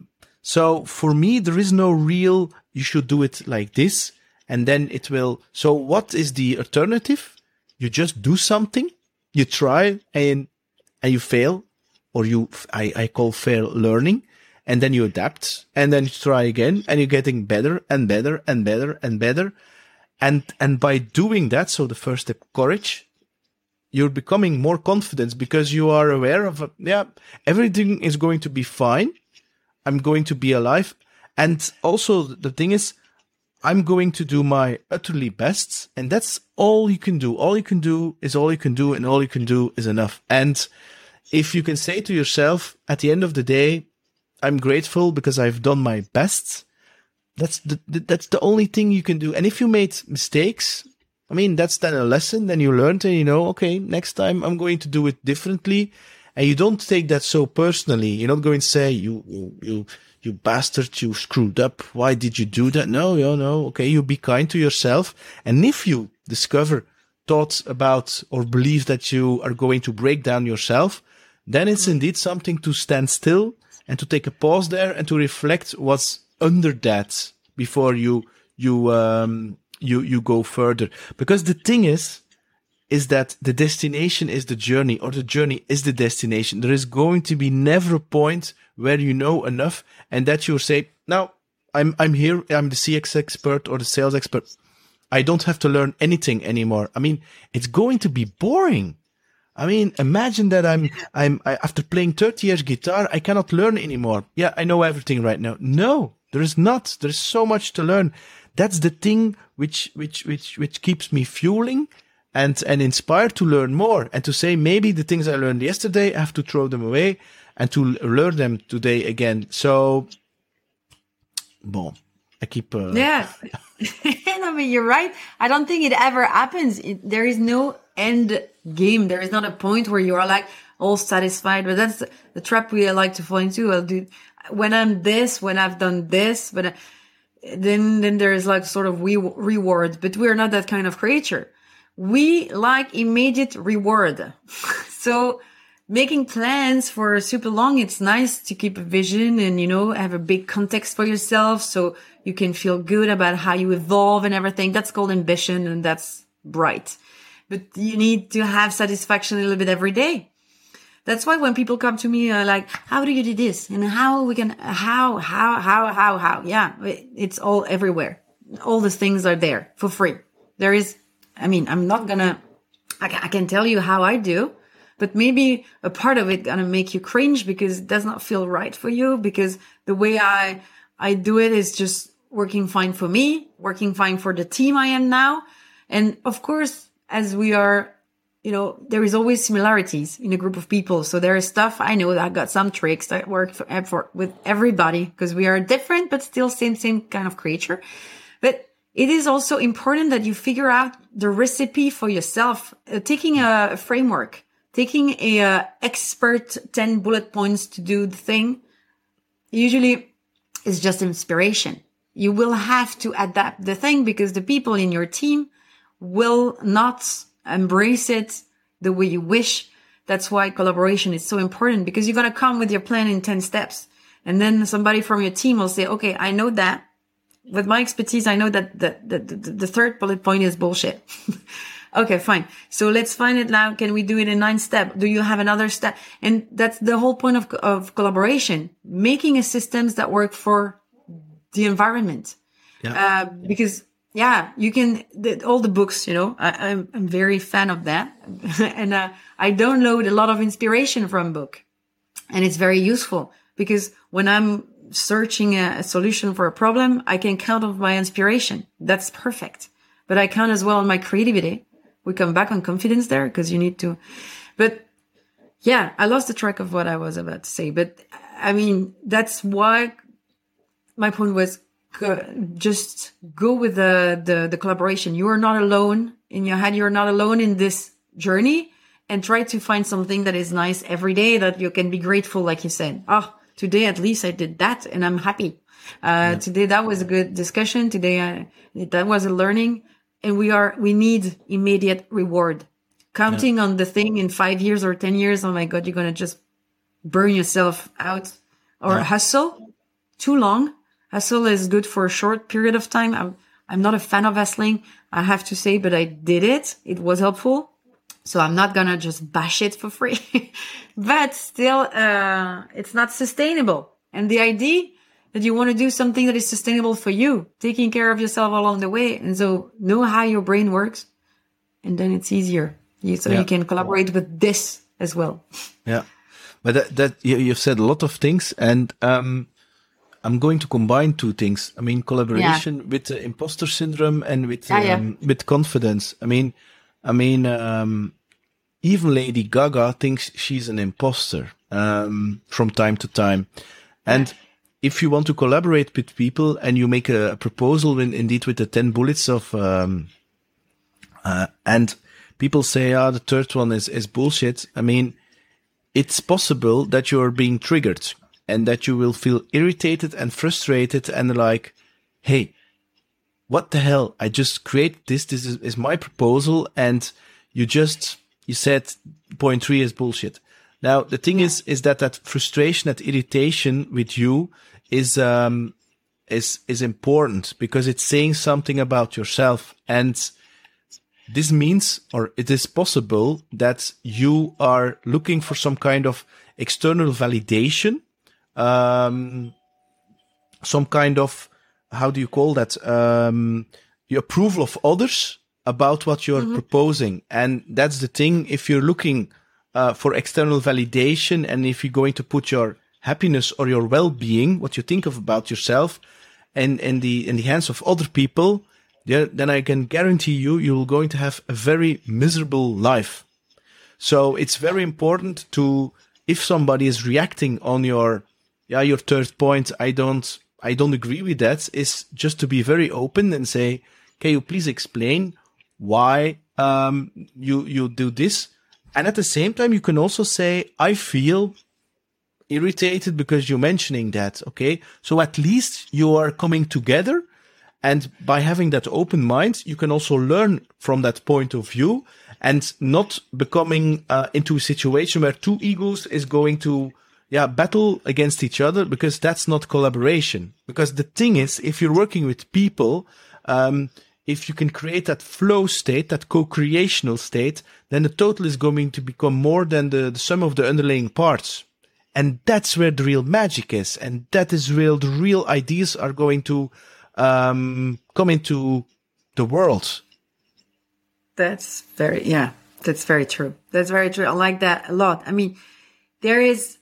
So for me, there is no real, you should do it like this and then it will. So what is the alternative? You just do something you try and, and you fail or you, I, I call fail learning and then you adapt and then you try again and you're getting better and better and better and better. And, and by doing that, so the first step, courage, you're becoming more confident because you are aware of, yeah, everything is going to be fine. I'm going to be alive. And also the thing is, I'm going to do my utterly best. And that's all you can do. All you can do is all you can do and all you can do is enough. And if you can say to yourself at the end of the day, I'm grateful because I've done my best. That's the, that's the only thing you can do. And if you made mistakes, I mean, that's then a lesson. Then you learned and you know, okay, next time I'm going to do it differently. And you don't take that so personally. You're not going to say, you, you, you, you bastard, you screwed up. Why did you do that? No, you know, okay. You be kind to yourself. And if you discover thoughts about or believe that you are going to break down yourself, then it's indeed something to stand still and to take a pause there and to reflect what's under that before you, you, um, you, you go further. Because the thing is, is that the destination is the journey or the journey is the destination. There is going to be never a point where you know enough and that you say, now I'm, I'm here. I'm the CX expert or the sales expert. I don't have to learn anything anymore. I mean, it's going to be boring. I mean, imagine that I'm, I'm, I, after playing 30 years guitar, I cannot learn anymore. Yeah, I know everything right now. No, there is not. There is so much to learn. That's the thing which, which, which, which keeps me fueling and, and inspired to learn more and to say maybe the things I learned yesterday, I have to throw them away and to learn them today again. So, bon, I keep, uh,
yeah. I mean, you're right. I don't think it ever happens. It, there is no end game. There is not a point where you are like all satisfied, but that's the trap we like to fall into. I'll do when I'm this, when I've done this, but uh, then, then there is like sort of we reward, but we're not that kind of creature. We like immediate reward. so making plans for super long, it's nice to keep a vision and, you know, have a big context for yourself. So you can feel good about how you evolve and everything. That's called ambition and that's bright but you need to have satisfaction a little bit every day. That's why when people come to me, uh, like, how do you do this? And how we can, how, how, how, how, how? Yeah, it's all everywhere. All these things are there for free. There is, I mean, I'm not gonna, I, I can tell you how I do, but maybe a part of it gonna make you cringe because it does not feel right for you because the way I, I do it is just working fine for me, working fine for the team I am now. And of course, as we are, you know, there is always similarities in a group of people. So there is stuff I know that I got some tricks that work for, for with everybody because we are different, but still same, same kind of creature. But it is also important that you figure out the recipe for yourself, uh, taking a framework, taking a uh, expert 10 bullet points to do the thing. Usually is just inspiration. You will have to adapt the thing because the people in your team will not embrace it the way you wish. That's why collaboration is so important because you're going to come with your plan in 10 steps. And then somebody from your team will say, okay, I know that with my expertise, I know that the, the, the, the third bullet point is bullshit. okay, fine. So let's find it now. Can we do it in nine step? Do you have another step? And that's the whole point of, of collaboration, making a systems that work for the environment. Yeah. Uh, because yeah, you can the, all the books. You know, I, am I'm, I'm very fan of that, and uh, I download a lot of inspiration from book, and it's very useful because when I'm searching a, a solution for a problem, I can count on my inspiration. That's perfect. But I count as well on my creativity. We come back on confidence there because you need to. But yeah, I lost the track of what I was about to say. But I mean, that's why my point was just go with the, the, the collaboration. You are not alone in your head. You're not alone in this journey and try to find something that is nice every day that you can be grateful. Like you said, oh, today at least I did that and I'm happy. Uh, yeah. today that was a good discussion. Today I, that was a learning and we are, we need immediate reward. Counting yeah. on the thing in five years or 10 years. Oh my God, you're going to just burn yourself out or yeah. hustle too long Hustle is good for a short period of time. I'm, I'm not a fan of hustling, I have to say, but I did it. It was helpful. So I'm not gonna just bash it for free, but still, uh, it's not sustainable. And the idea that you want to do something that is sustainable for you, taking care of yourself along the way. And so know how your brain works and then it's easier. You, so
Yeah.
you can collaborate with this as well.
Yeah, but that, that you, you've said a lot of things, and um, I'm going to combine two things. I mean, collaboration with the imposter syndrome and with
Yeah, yeah.
um, with confidence. I mean, I mean, um, even Lady Gaga thinks she's an imposter um, from time to time, and. If you want to collaborate with people and you make a, a proposal in, indeed with the 10 bullets of, um, uh, and people say, ah, the third one is, is bullshit. I mean, it's possible that you're being triggered and that you will feel irritated and frustrated and like, Hey, what the hell? I just created this. This is, is my proposal. And you just, you said point three is bullshit. Now, the thing is, is that that frustration, that irritation with you is, um, is, is important because it's saying something about yourself. And this means, or it is possible that you are looking for some kind of external validation, um, some kind of, how do you call that? Um, the approval of others about what you're proposing. And that's the thing. If you're looking, uh, for external validation and if you're going to put your happiness or your well-being, what you think of about yourself and in the, in the hands of other people, then I can guarantee you, you're going to have a very miserable life. So it's very important to, if somebody is reacting on your, yeah, your third point, I don't, I don't agree with that, is just to be very open and say, can you please explain why, um, you, you do this? And at the same time, you can also say, I feel irritated because you're mentioning that. Okay. So at least you are coming together. And by having that open mind, you can also learn from that point of view and not becoming uh, into a situation where two egos is going to, yeah, battle against each other because that's not collaboration. Because the thing is, if you're working with people, um, if you can create that flow state, that co-creational state, then the total is going to become more than the, the sum of the underlying parts. And that's where the real magic is. And that is where the real ideas are going to, um, come into the world.
That's very, yeah, that's very true. That's very true. I like that a lot. I mean, there is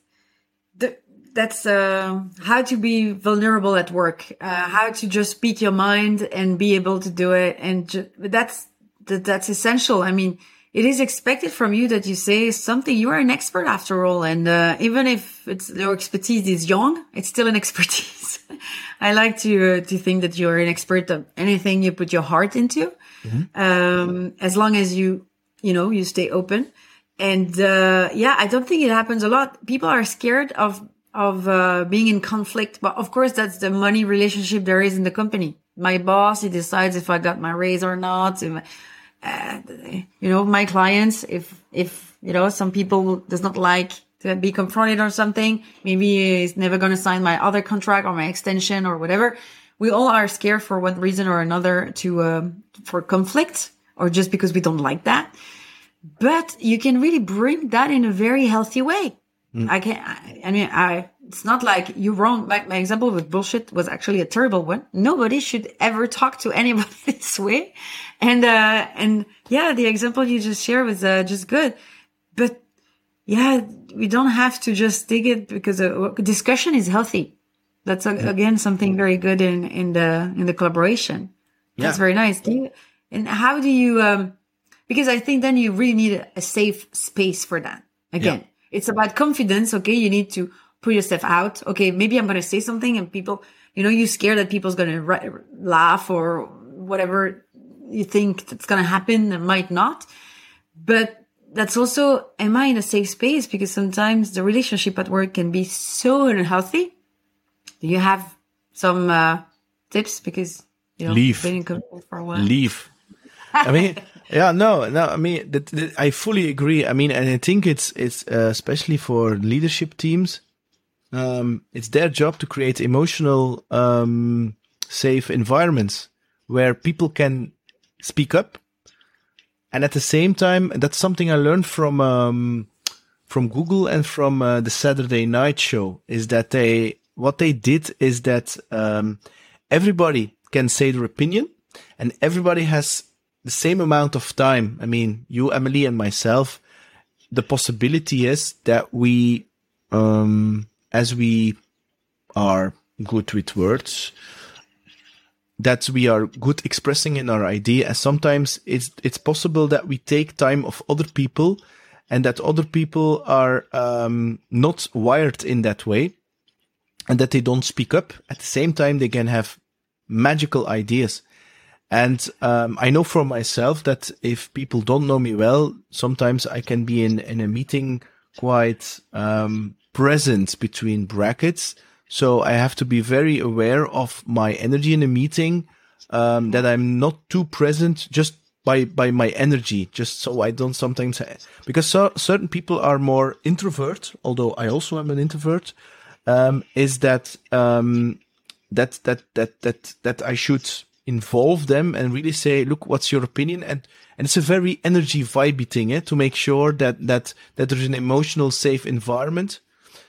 the, that's, uh, how to be vulnerable at work, uh, how to just speak your mind and be able to do it. And ju- that's, that, that's essential. I mean, it is expected from you that you say something. You are an expert after all. And, uh, even if it's your expertise is young, it's still an expertise. I like to, uh, to think that you're an expert of anything you put your heart into. Um, as long as you, you know, you stay open. And, uh, yeah, I don't think it happens a lot. People are scared of, of, uh, being in conflict. But of course, that's the money relationship there is in the company. My boss, he decides if I got my raise or not. If, uh, you know, my clients, if, if, you know, some people does not like to be confronted or something, maybe he's never going to sign my other contract or my extension or whatever. We all are scared for one reason or another to, um, for conflict or just because we don't like that. But you can really bring that in a very healthy way. I can, I, I mean, I, it's not like you're wrong. My, my example with bullshit was actually a terrible one. Nobody should ever talk to anybody this way. And, uh, and yeah, the example you just shared was, uh, just good. But yeah, we don't have to just dig it because uh, discussion is healthy. That's uh, again something very good in, in the, in the collaboration. That's very nice. Do you, and how do you, um, because I think then you really need a, a safe space for that. Again, it's about confidence. Okay. You need to put yourself out. Okay. Maybe I'm going to say something and people, you know, you're scared that people's going to ri- laugh or whatever you think that's going to happen and might not. But that's also, am I in a safe space? Because sometimes the relationship at work can be so unhealthy. Do you have some, uh, tips? Because, you know,
Leave.
been in company for a while.
leave. I mean, yeah, no, no. I mean, that, that- I fully agree. I mean, and I think it's it's uh, especially for leadership teams. Um, it's their job to create emotional, um, safe environments where people can speak up, and at the same time, that's something I learned from, um, from Google and from uh, the Saturday night show is that they, what they did is that, um, everybody can say their opinion and everybody has the same amount of time. I mean, you, Amelie and myself, the possibility is that we, um, as we are good with words, that we are good expressing in our idea. And sometimes it's, it's possible that we take time of other people and that other people are, um, not wired in that way and that they don't speak up. At the same time, they can have magical ideas. And um, I know for myself that if people don't know me well, sometimes I can be in, in a meeting quite um, present between brackets. So I have to be very aware of my energy in a meeting, um, that I'm not too present just by, by my energy, just so I don't sometimes, because so, certain people are more introvert, although I also am an introvert, um, is that, um, that, that, that, that, that I should involve them and really say, look, what's your opinion? And, and it's a very energy vibey thing, eh, to make sure that, that, that there's an emotional safe environment.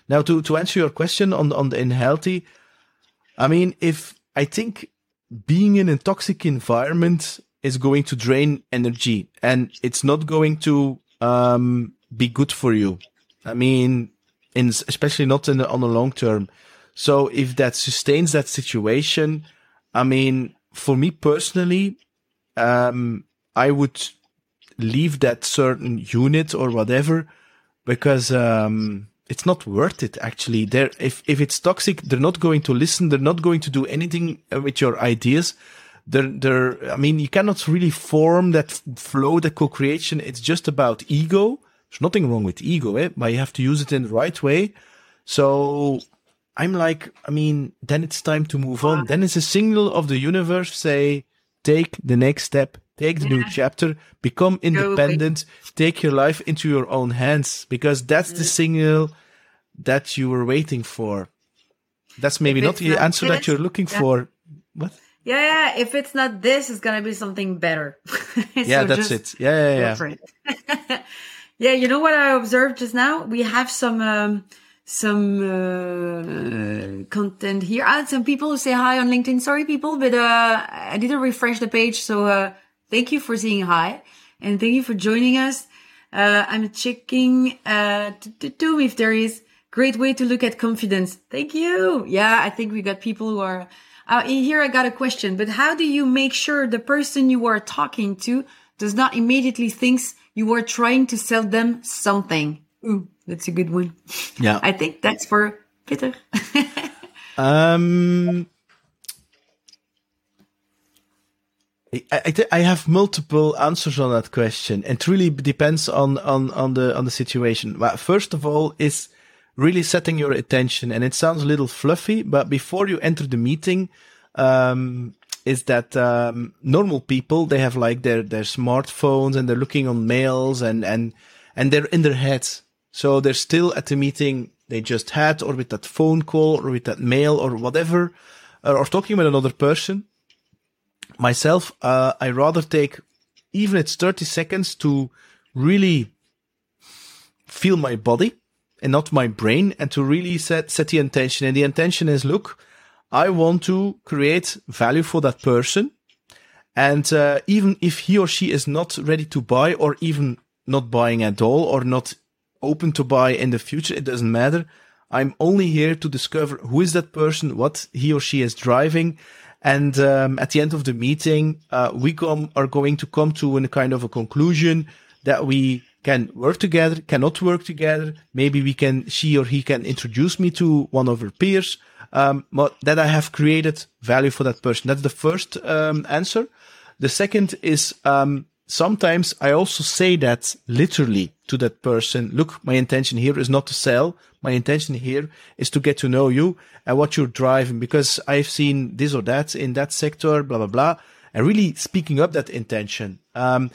Now, to, to answer your question on, on the unhealthy, I mean, if I think being in a toxic environment is going to drain energy and it's not going to, um, be good for you. I mean, in, especially not in on the long term. So if that sustains that situation, I mean, for me personally, um, I would leave that certain unit or whatever because um, it's not worth it. Actually, there if if it's toxic, they're not going to listen. They're not going to do anything with your ideas. They're, they're, I mean, you cannot really form that flow, that co-creation. It's just about ego. There's nothing wrong with ego, eh? but you have to use it in the right way. So I'm like, I mean, then it's time to move on. Then it's a signal of the universe say, take the next step, take the yeah. new chapter, become independent, take your life into your own hands, because that's the signal that you were waiting for. That's maybe not the answer that you're looking yeah. for. What?
Yeah, yeah. If it's not this, it's gonna be something better.
so yeah, that's it. Yeah, yeah,
yeah. yeah, you know what I observed just now? We have some um, some uh, content here. I had some people who say hi on LinkedIn. Sorry, people, but uh, I didn't refresh the page. So uh, thank you for saying hi and thank you for joining us. Uh, I'm checking uh, to, to if there is great way to look at confidence. Thank you. Yeah, I think we got people who are uh, here. I got a question, but how do you make sure the person you are talking to does not immediately thinks you are trying to sell them something? Ooh, that's a good one.
Yeah.
I think that's for Peter.
um, I, I, I, have multiple answers on that question. It really depends on, on, on the, on the situation. But first of all is really setting your attention. And it sounds a little fluffy, but before you enter the meeting, um, is that, um, normal people, they have like their, their smartphones and they're looking on mails and, and, and they're in their heads. So they're still at the meeting they just had or with that phone call or with that mail or whatever, or, or talking with another person. Myself, uh, I rather take even it's 30 seconds to really feel my body and not my brain and to really set, set the intention. And the intention is, look, I want to create value for that person. And, uh, even if he or she is not ready to buy or even not buying at all or not open to buy in the future. It doesn't matter. I'm only here to discover who is that person, what he or she is driving. And um, at the end of the meeting, uh, we come, are going to come to a kind of a conclusion that we can work together, cannot work together. Maybe we can, she or he can introduce me to one of her peers. Um, but that I have created value for that person. That's the first um, answer. The second is um, sometimes I also say that literally to that person. Look, my intention here is not to sell. My intention here is to get to know you and what you're driving because I've seen this or that in that sector, blah, blah, blah. And really speaking up that intention. Um,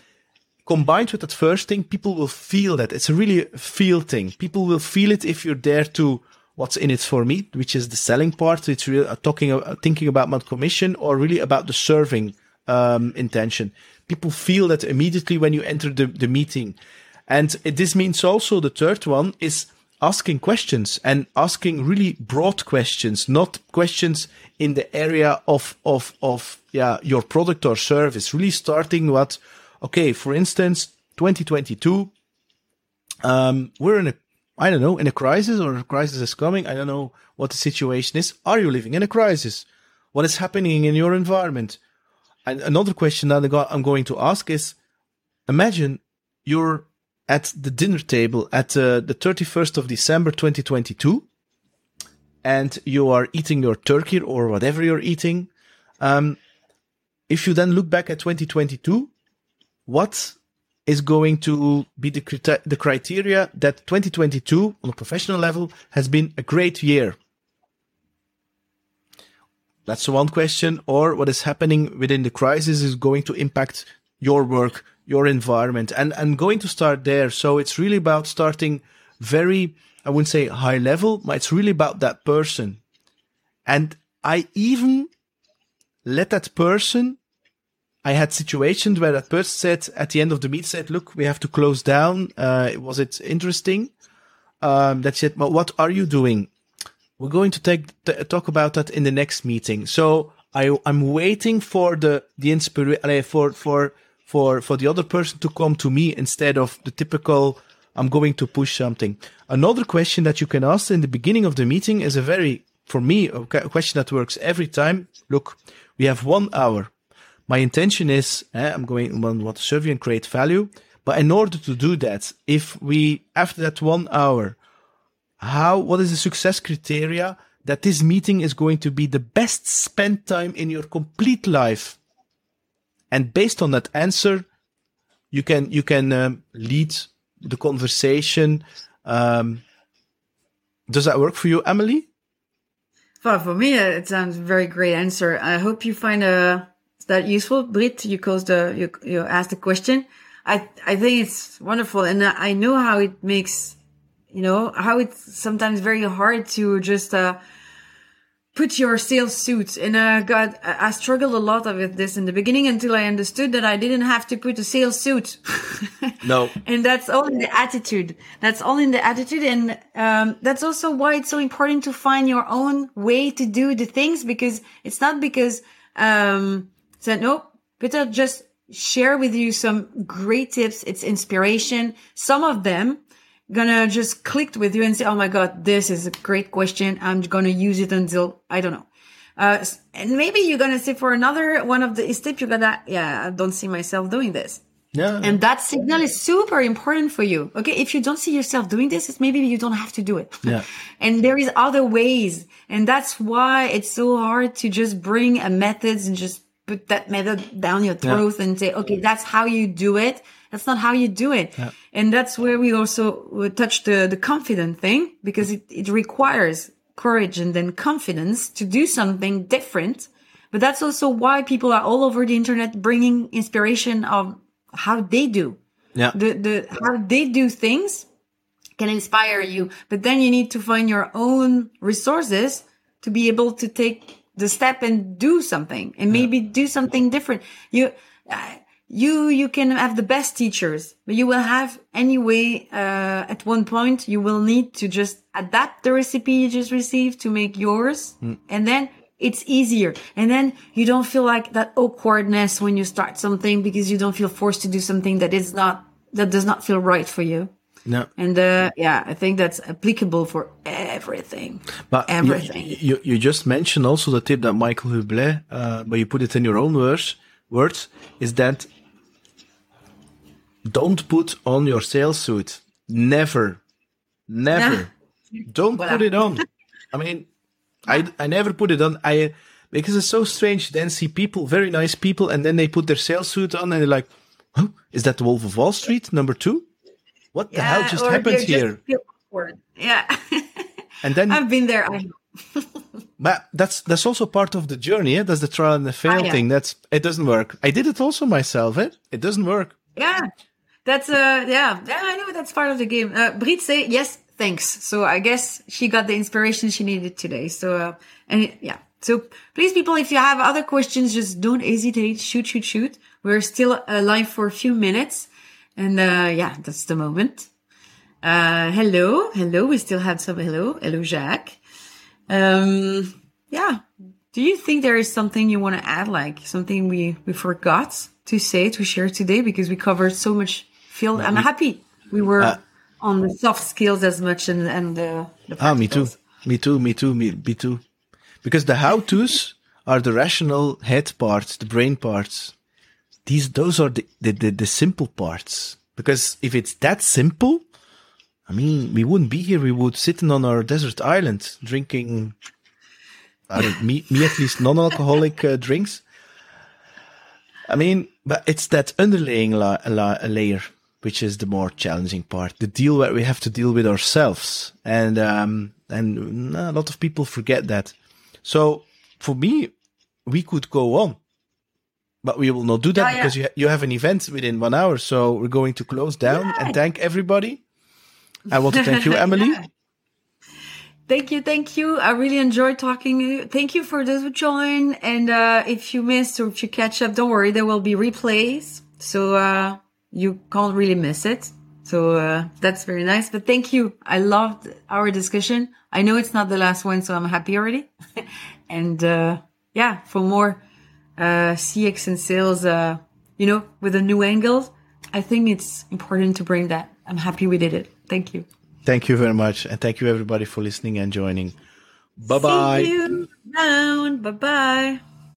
combined with that first thing, people will feel that it's a really feel thing. People will feel it if you're there to what's in it for me, which is the selling part. It's really uh, talking, uh, thinking about my commission or really about the serving, um, intention people feel that immediately when you enter the, the meeting. And this means also the third one is asking questions and asking really broad questions, not questions in the area of, of, of, yeah, your product or service. Really starting what, okay, for instance, 2022, um, we're in a, I don't know, in a crisis or a crisis is coming. I don't know what the situation is. Are you living in a crisis? What is happening in your environment? And another question that I'm going to ask is, imagine you're at the dinner table at uh, the 31st of December 2022 and you are eating your turkey or whatever you're eating. Um, if you then look back at 2022, what is going to be the, the criteria that 2022 on a professional level has been a great year? That's one question. Or what is happening within the crisis is going to impact your work, your environment and, I'm going to start there. So it's really about starting very, I wouldn't say high level, but it's really about that person. And I even let that person, I had situations where that person said at the end of the meet said, look, we have to close down. Uh, was it interesting? Um, that said, what are you doing? We're going to take, talk about that in the next meeting. So I, I'm waiting for the, the inspiration, for, for, for, for the other person to come to me instead of the typical, I'm going to push something. Another question that you can ask in the beginning of the meeting is a very, for me, a question that works every time. Look, we have one hour. My intention is, eh, I'm going, to want to serve you and create value. But in order to do that, if we, after that one hour, how, what is the success criteria that this meeting is going to be the best spent time in your complete life? and based on that answer, you can you can um, lead the conversation. Um, does that work for you, Amelie?
Well, for me, it sounds a very great answer. I hope you find uh, that useful, Brit. You caused the you you asked the question. I I think it's wonderful, and I know how it makes you know how it's sometimes very hard to just uh, put your sales suit and uh god i struggled a lot with this in the beginning until i understood that i didn't have to put a sales suit
no
and that's all in the attitude that's all in the attitude and um, that's also why it's so important to find your own way to do the things because it's not because um said no peter just share with you some great tips it's inspiration some of them gonna just click with you and say, Oh my God, this is a great question. I'm gonna use it until I don't know. Uh, and maybe you're gonna say for another one of the steps, you're gonna, yeah, I don't see myself doing this.
Yeah.
And that signal is super important for you. Okay. If you don't see yourself doing this, it's maybe you don't have to do it.
Yeah.
and there is other ways. And that's why it's so hard to just bring a method and just put that method down your throat yeah. and say, okay, that's how you do it. That's not how you do it. Yeah. And that's where we also touch the, the confident thing because it, it requires courage and then confidence to do something different. But that's also why people are all over the internet bringing inspiration of how they do.
Yeah.
The, the, how they do things can inspire you, but then you need to find your own resources to be able to take the step and do something and maybe yeah. do something different. You, uh, you you can have the best teachers but you will have anyway uh, at one point you will need to just adapt the recipe you just received to make yours mm. and then it's easier and then you don't feel like that awkwardness when you start something because you don't feel forced to do something that is not that does not feel right for you
no.
And uh, yeah, I think that's applicable for everything.
But everything. You, you, you just mentioned also the tip that Michael Bublé, uh, but you put it in your own words, words, is that don't put on your sales suit. Never. Never. Don't voilà. put it on. I mean, I, I never put it on. I, because it's so strange. Then see people, very nice people, and then they put their sales suit on and they're like, huh, is that the Wolf of Wall Street number two? What the yeah, hell just happened here?
Yeah.
and then
I've been there. I
but that's that's also part of the journey. Eh? That's the trial and the fail ah, yeah. thing. That's it doesn't work. I did it also myself. Eh? It doesn't work.
Yeah, that's uh yeah yeah I know that's part of the game. Uh, Brit say yes thanks. So I guess she got the inspiration she needed today. So uh, and yeah So please, people, if you have other questions, just don't hesitate. Shoot, shoot, shoot. We're still alive for a few minutes. And, uh, yeah, that's the moment. Uh, hello. Hello. We still have some hello. Hello, Jacques. Um, yeah. Do you think there is something you want to add? Like something we, we forgot to say, to share today? Because we covered so much field. I'm happy we were uh, on the soft skills as much and, and the, the
Ah, me too. Me too. Me too. Me, me too. Because the how-tos are the rational head parts, the brain parts. These, those are the, the, the, the simple parts. Because if it's that simple, I mean, we wouldn't be here. We would sitting on our desert island drinking, I don't, me, me at least non-alcoholic uh, drinks. I mean, but it's that underlying la- la- layer, which is the more challenging part. The deal that we have to deal with ourselves. And, um, and a lot of people forget that. So for me, we could go on, but we will not do that yeah, because yeah. you, you have an event within one hour. So we're going to close down yeah. and thank everybody. I want to thank you, Amelie.
Thank you, thank you. I really enjoyed talking. Thank you for those who join. And uh, if you missed or if you catch up, don't worry, there will be replays, so uh, you can't really miss it. So uh, that's very nice. But thank you. I loved our discussion. I know it's not the last one, so I'm happy already. and uh, yeah, for more uh, CX and sales, uh, you know, with a new angle, I think it's important to bring that. I'm happy we did it. Thank you.
Thank you very much. And thank you everybody for listening and joining. Bye bye.
Bye bye.